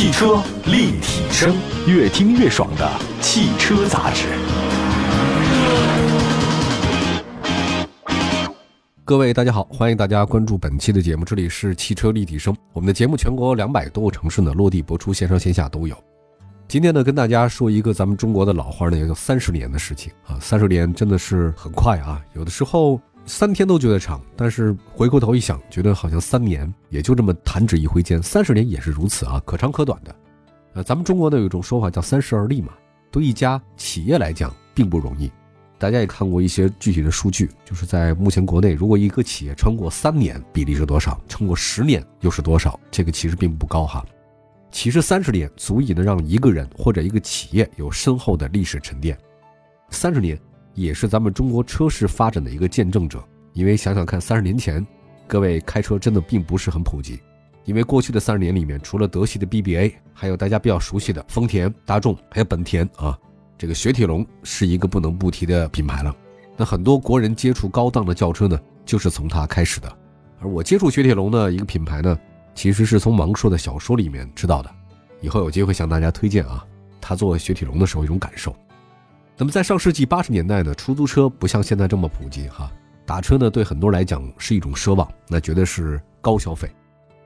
汽车立体声，越听越爽的汽车杂志。各位大家好，欢迎大家关注本期的节目，这里是汽车立体声。我们的节目全国两百多个城市呢落地播出，线上线下都有。今天呢，跟大家说一个咱们中国的老话呢，也有三十年的事情啊。三十年真的是很快啊，有的时候三天都觉得长，但是回过头一想，觉得好像三年也就这么弹指一挥间，三十年也是如此啊，可长可短的。呃，咱们中国呢有一种说法叫三十而立嘛，对一家企业来讲并不容易。大家也看过一些具体的数据，就是在目前国内，如果一个企业撑过三年，比例是多少？撑过十年又是多少？这个其实并不高哈。其实三十年足以能让一个人或者一个企业有深厚的历史沉淀。三十年也是咱们中国车市发展的一个见证者。因为想想看，三十年前，各位开车真的并不是很普及。因为过去的三十年里面，除了德系的 BBA，还有大家比较熟悉的丰田、大众，还有本田啊，这个雪铁龙是一个不能不提的品牌了。那很多国人接触高档的轿车呢，就是从它开始的。而我接触雪铁龙的一个品牌呢。其实是从王朔的小说里面知道的，以后有机会向大家推荐啊。他做雪铁龙的时候一种感受。那么在上世纪八十年代呢，出租车不像现在这么普及哈，打车呢对很多人来讲是一种奢望，那绝对是高消费。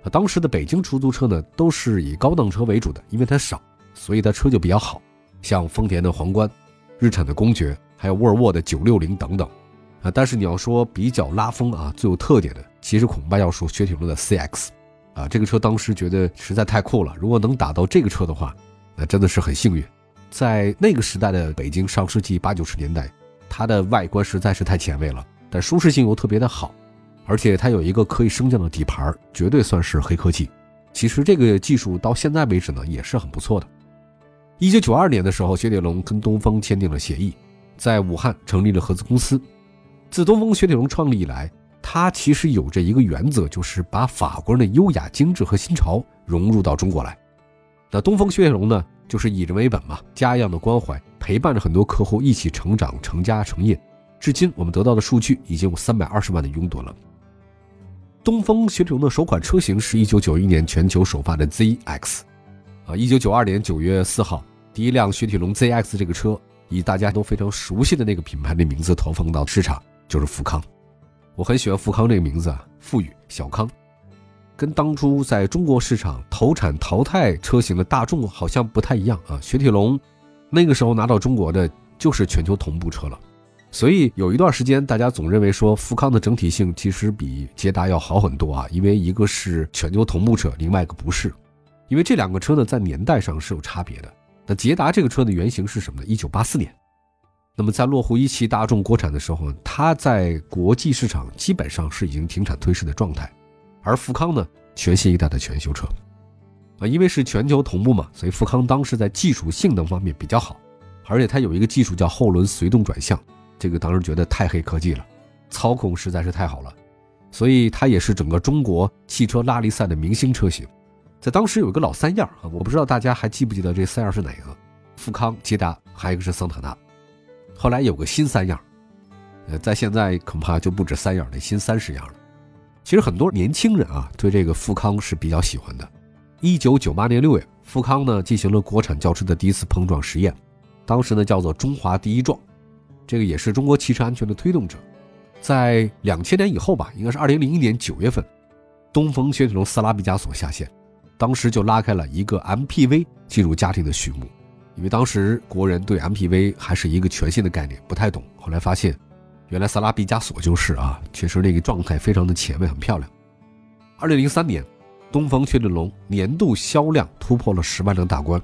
啊，当时的北京出租车呢都是以高档车为主的，因为它少，所以它车就比较好，像丰田的皇冠、日产的公爵，还有沃尔沃的九六零等等。啊，但是你要说比较拉风啊，最有特点的，其实恐怕要说雪铁龙的 CX。啊，这个车当时觉得实在太酷了。如果能打到这个车的话，那真的是很幸运。在那个时代的北京，上世纪八九十年代，它的外观实在是太前卫了，但舒适性又特别的好，而且它有一个可以升降的底盘，绝对算是黑科技。其实这个技术到现在为止呢，也是很不错的。一九九二年的时候，雪铁龙跟东风签订了协议，在武汉成立了合资公司。自东风雪铁龙创立以来，它其实有着一个原则，就是把法国人的优雅、精致和新潮融入到中国来。那东风雪铁龙呢，就是以人为本嘛，家一样的关怀，陪伴着很多客户一起成长、成家成业。至今我们得到的数据已经有三百二十万的拥趸了。东风雪铁龙的首款车型是一九九一年全球首发的 ZX，啊，一九九二年九月四号，第一辆雪铁龙 ZX 这个车以大家都非常熟悉的那个品牌的名字投放到市场，就是富康。我很喜欢富康这个名字啊，富裕小康，跟当初在中国市场投产淘汰车型的大众好像不太一样啊。雪铁龙那个时候拿到中国的就是全球同步车了，所以有一段时间大家总认为说富康的整体性其实比捷达要好很多啊，因为一个是全球同步车，另外一个不是，因为这两个车呢在年代上是有差别的。那捷达这个车的原型是什么呢？一九八四年。那么在落户一汽大众国产的时候，它在国际市场基本上是已经停产退市的状态，而富康呢，全新一代的全修车，啊，因为是全球同步嘛，所以富康当时在技术性能方面比较好，而且它有一个技术叫后轮随动转向，这个当时觉得太黑科技了，操控实在是太好了，所以它也是整个中国汽车拉力赛的明星车型，在当时有一个老三样啊，我不知道大家还记不记得这三样是哪个？富康、捷达，还有一个是桑塔纳。后来有个新三样，呃，在现在恐怕就不止三样了，新三十样了。其实很多年轻人啊，对这个富康是比较喜欢的。一九九八年六月，富康呢进行了国产轿车的第一次碰撞实验，当时呢叫做“中华第一撞”，这个也是中国汽车安全的推动者。在两千年以后吧，应该是二零零一年九月份，东风雪铁龙斯拉毕加索下线，当时就拉开了一个 MPV 进入家庭的序幕。因为当时国人对 MPV 还是一个全新的概念，不太懂。后来发现，原来萨拉毕加索就是啊，确实那个状态非常的前卫，很漂亮。二零零三年，东风雪铁龙年度销量突破了十万辆大关。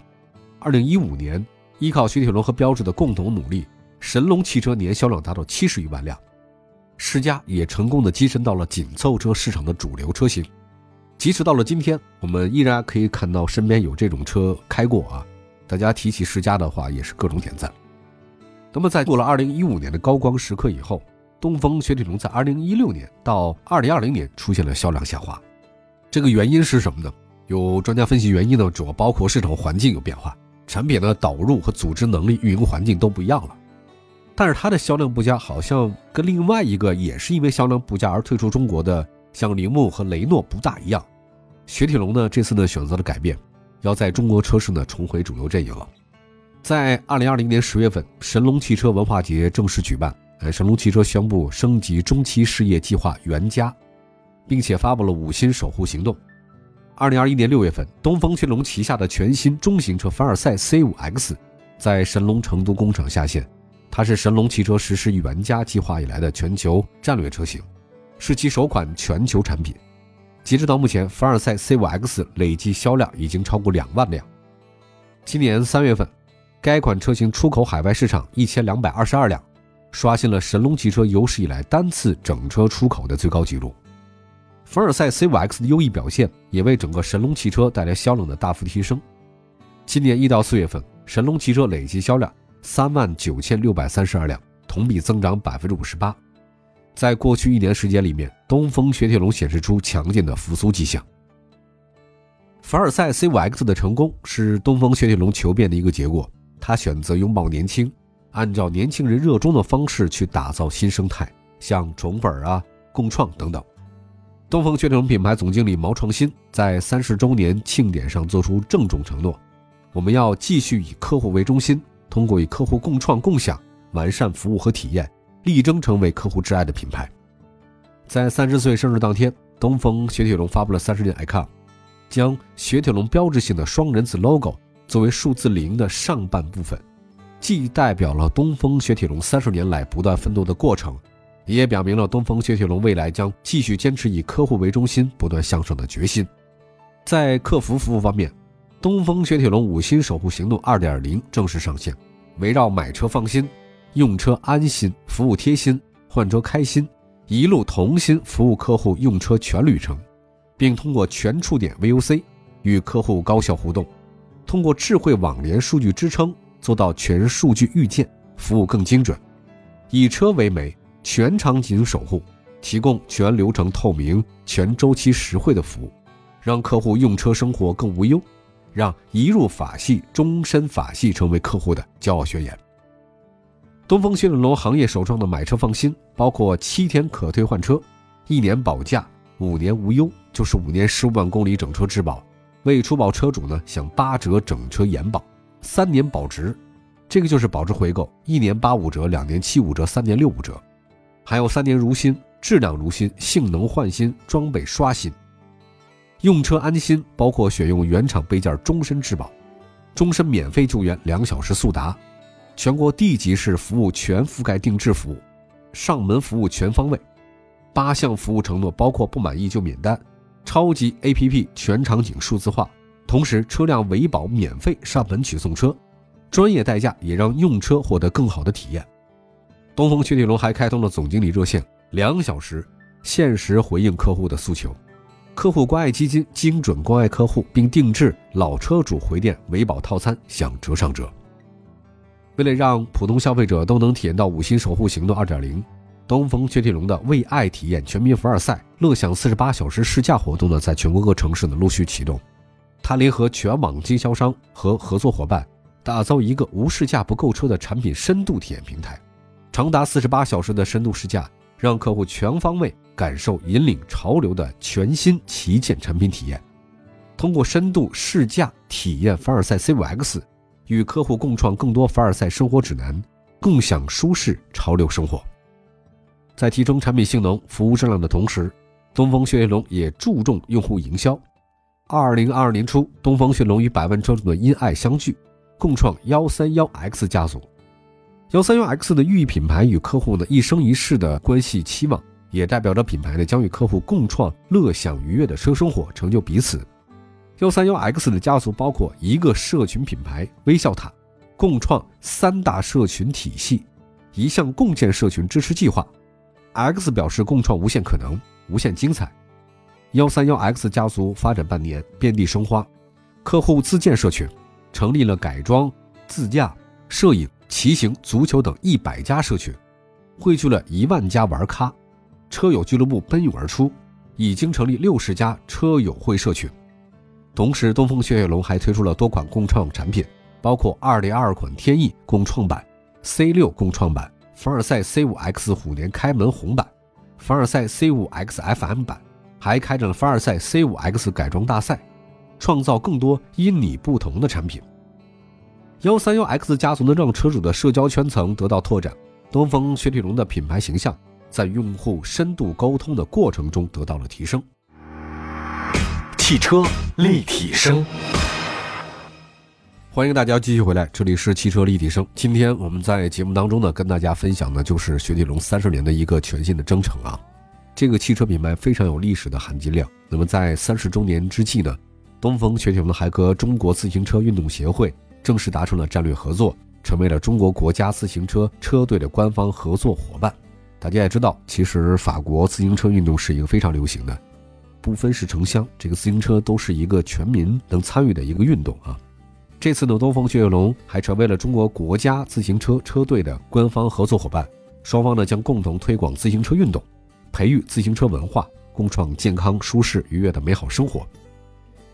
二零一五年，依靠雪铁龙和标致的共同努力，神龙汽车年销量达到七十余万辆，世嘉也成功的跻身到了紧凑车市场的主流车型。即使到了今天，我们依然可以看到身边有这种车开过啊。大家提起世嘉的话，也是各种点赞。那么，在过了二零一五年的高光时刻以后，东风雪铁龙在二零一六年到二零二零年出现了销量下滑。这个原因是什么呢？有专家分析，原因呢主要包括市场环境有变化，产品的导入和组织能力、运营环境都不一样了。但是它的销量不佳，好像跟另外一个也是因为销量不佳而退出中国的像铃木和雷诺不大一样。雪铁龙呢这次呢选择了改变。要在中国车市呢重回主流阵营了。在二零二零年十月份，神龙汽车文化节正式举办，呃，神龙汽车宣布升级中期事业计划“原家”，并且发布了五星守护行动。二零二一年六月份，东风雪龙旗下的全新中型车凡尔赛 C5X 在神龙成都工厂下线，它是神龙汽车实施“原家”计划以来的全球战略车型，是其首款全球产品。截止到目前，凡尔赛 C5X 累计销量已经超过两万辆。今年三月份。该款车型出口海外市场一千两百二十二辆，刷新了神龙汽车有史以来单次整车出口的最高纪录。凡尔赛 C5X 的优异表现也为整个神龙汽车带来销量的大幅提升。今年一到四月份，神龙汽车累计销量三万九千六百三十二辆，同比增长百分之五十八。在过去一年时间里面，东风雪铁龙显示出强劲的复苏迹象。凡尔赛 C5X 的成功是东风雪铁龙求变的一个结果。他选择拥抱年轻，按照年轻人热衷的方式去打造新生态，像宠粉啊、共创等等。东风雪铁龙品牌总经理毛创新在三十周年庆典上做出郑重承诺：我们要继续以客户为中心，通过与客户共创共享，完善服务和体验，力争成为客户挚爱的品牌。在三十岁生日当天，东风雪铁龙发布了三十年 icon，将雪铁龙标志性的双人字 logo。作为数字零的上半部分，既代表了东风雪铁龙三十年来不断奋斗的过程，也表明了东风雪铁龙未来将继续坚持以客户为中心、不断向上的决心。在客服服务方面，东风雪铁龙五星守护行动二点零正式上线，围绕买车放心、用车安心、服务贴心、换车开心，一路同心服务客户用车全旅程，并通过全触点 VOC 与客户高效互动。通过智慧网联数据支撑，做到全数据预见，服务更精准，以车为媒，全场景守护，提供全流程透明、全周期实惠的服务，让客户用车生活更无忧，让一入法系，终身法系成为客户的骄傲宣言。东风雪铁龙行业首创的买车放心，包括七天可退换车，一年保价，五年无忧，就是五年十五万公里整车质保。为出保车主呢，享八折整车延保，三年保值，这个就是保值回购，一年八五折，两年七五折，三年六五折，还有三年如新，质量如新，性能换新，装备刷新，用车安心，包括选用原厂备件，终身质保，终身免费救援，两小时速达，全国地级市服务全覆盖定制服务，上门服务全方位，八项服务承诺包括不满意就免单。超级 APP 全场景数字化，同时车辆维保免费上门取送车，专业代驾也让用车获得更好的体验。东风雪铁龙还开通了总经理热线，两小时限时回应客户的诉求。客户关爱基金精准关爱客户，并定制老车主回电维保套餐，享折上折。为了让普通消费者都能体验到五星守护行动二点零。东风雪铁龙的为爱体验全民凡尔赛乐享四十八小时试驾活动呢，在全国各城市呢陆续启动。它联合全网经销商和合作伙伴，打造一个无试驾不购车的产品深度体验平台。长达四十八小时的深度试驾，让客户全方位感受引领潮流的全新旗舰产品体验。通过深度试驾体验凡尔赛 C5X，与客户共创更多凡尔赛生活指南，共享舒适潮流生活。在提升产品性能、服务质量的同时，东风雪铁龙也注重用户营销。二零二二年初，东风雪铁龙与百万车主的因爱相聚，共创幺三幺 X 家族。幺三幺 X 的寓意品牌与客户的一生一世的关系期望，也代表着品牌呢将与客户共创乐享愉悦的车生活，成就彼此。幺三幺 X 的家族包括一个社群品牌微笑塔，共创三大社群体系，一项共建社群支持计划。X 表示共创无限可能，无限精彩。幺三幺 X 家族发展半年，遍地生花，客户自建社群，成立了改装、自驾、摄影、骑行、足球等一百家社群，汇聚了一万家玩咖，车友俱乐部奔涌而出，已经成立六十家车友会社群。同时，东风雪铁龙还推出了多款共创产品，包括二零二二款天翼共创版、C 六共创版。凡尔赛 C5X 虎年开门红版，凡尔赛 C5X FM 版，还开展了凡尔赛 C5X 改装大赛。创造更多因你不同的产品。幺三幺 X 家族呢，让车主的社交圈层得到拓展，东风雪铁龙的品牌形象在用户深度沟通的过程中得到了提升。汽车立体声，欢迎大家继续回来，这里是汽车立体声。今天我们在节目当中呢，跟大家分享的就是雪铁龙三十年的一个全新的征程啊。这个汽车品牌非常有历史的含金量。那么在三十周年之际呢，东风雪铁龙还和中国自行车运动协会正式达成了战略合作，成为了中国国家自行车车队的官方合作伙伴。大家也知道，其实法国自行车运动是一个非常流行的，不分是城乡，这个自行车都是一个全民能参与的一个运动啊。这次呢，东风雪铁龙还成为了中国国家自行车车队的官方合作伙伴，双方呢将共同推广自行车运动。培育自行车文化，共创健康、舒适、愉悦的美好生活。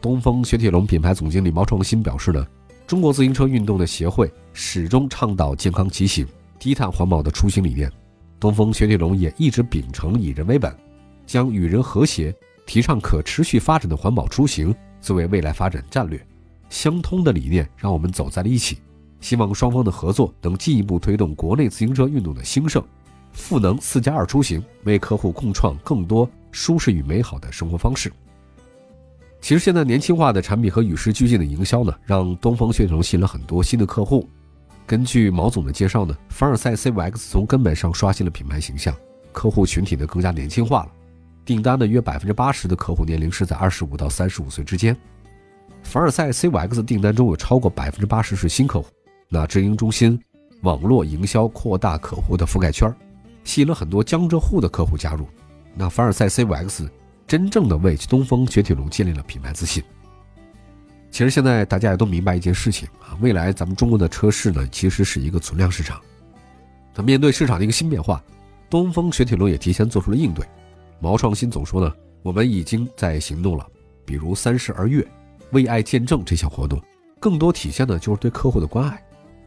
东风雪铁龙品牌总经理毛创新表示呢，中国自行车运动的协会始终倡导健康骑行、低碳环保的出行理念。东风雪铁龙也一直秉承以人为本，将与人和谐、提倡可持续发展的环保出行作为未来发展战略。相通的理念让我们走在了一起，希望双方的合作能进一步推动国内自行车运动的兴盛。赋能四加二出行，为客户共创更多舒适与美好的生活方式。其实现在年轻化的产品和与时俱进的营销呢，让东风雪铁龙吸引了很多新的客户。根据毛总的介绍呢，凡尔赛 C5X 从根本上刷新了品牌形象，客户群体呢更加年轻化了。订单的约百分之八十的客户年龄是在二十五到三十五岁之间。凡尔赛 C5X 订单中有超过百分之八十是新客户。那直营中心网络营销扩大客户的覆盖圈。吸引了很多江浙沪的客户加入，那凡尔赛 C5X 真正的为东风雪铁龙建立了品牌自信。其实现在大家也都明白一件事情啊，未来咱们中国的车市呢，其实是一个存量市场。那面对市场的一个新变化，东风雪铁龙也提前做出了应对。毛创新总说呢，我们已经在行动了，比如三十而悦、为爱见证这项活动，更多体现的就是对客户的关爱。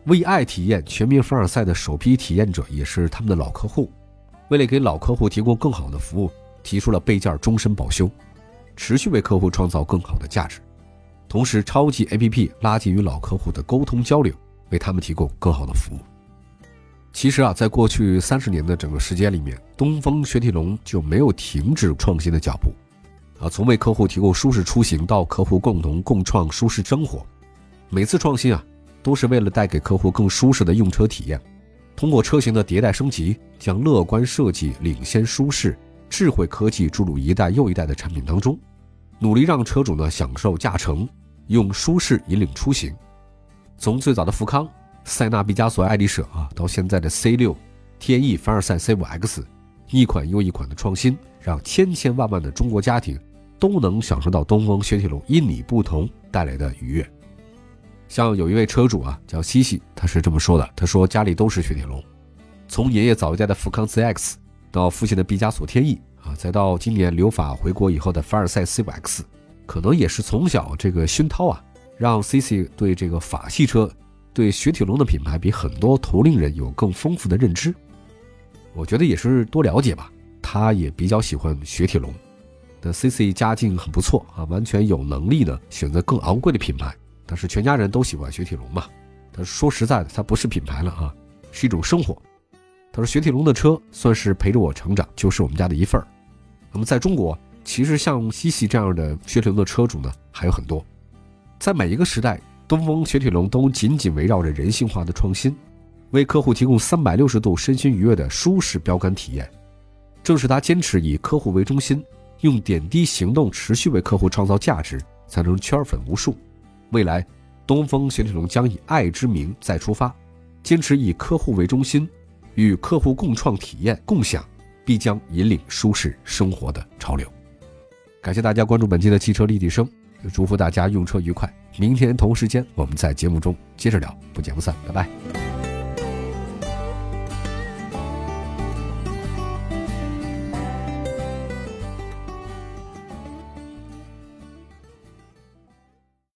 为爱体验全民凡尔赛的首批体验者也是他们的老客户，为了给老客户提供更好的服务，提出了备件终身保修，持续为客户创造更好的价值。同时，超级 APP 拉近与老客户的沟通交流，为他们提供更好的服务。其实啊，在过去三十年的整个时间里面，东风雪铁龙就没有停止创新的脚步，啊，从为客户提供舒适出行到客户共同共创舒适生活，每次创新啊。都是为了带给客户更舒适的用车体验，通过车型的迭代升级，将乐观设计、领先舒适、智慧科技注入一代又一代的产品当中，努力让车主呢享受驾乘，用舒适引领出行。从最早的富康、塞纳、毕加索、爱丽舍啊，到现在的 C 六、天翼、凡尔赛 C 五 X，一款又一款的创新，让千千万万的中国家庭都能享受到东风雪铁龙因你不同带来的愉悦。像有一位车主啊，叫西西，他是这么说的：“他说家里都是雪铁龙，从爷爷早一代的富康 CX，到父亲的毕加索天翼啊，再到今年留法回国以后的凡尔赛 C5X，可能也是从小这个熏陶啊，让西西对这个法系车、对雪铁龙的品牌比很多同龄人有更丰富的认知。我觉得也是多了解吧。他也比较喜欢雪铁龙。那 C C 家境很不错啊，完全有能力呢选择更昂贵的品牌。”但是全家人都喜欢雪铁龙嘛？他说实在的，它不是品牌了啊，是一种生活。他说雪铁龙的车算是陪着我成长，就是我们家的一份儿。那么在中国，其实像西西这样的雪铁龙的车主呢还有很多。在每一个时代，东风雪铁龙都紧紧围绕着人性化的创新，为客户提供三百六十度身心愉悦的舒适标杆体验。正是他坚持以客户为中心，用点滴行动持续为客户创造价值，才能圈粉无数。未来，东风雪铁龙将以爱之名再出发，坚持以客户为中心，与客户共创体验共享，必将引领舒适生活的潮流。感谢大家关注本期的汽车立体声，祝福大家用车愉快。明天同时间，我们在节目中接着聊，不见不散，拜拜。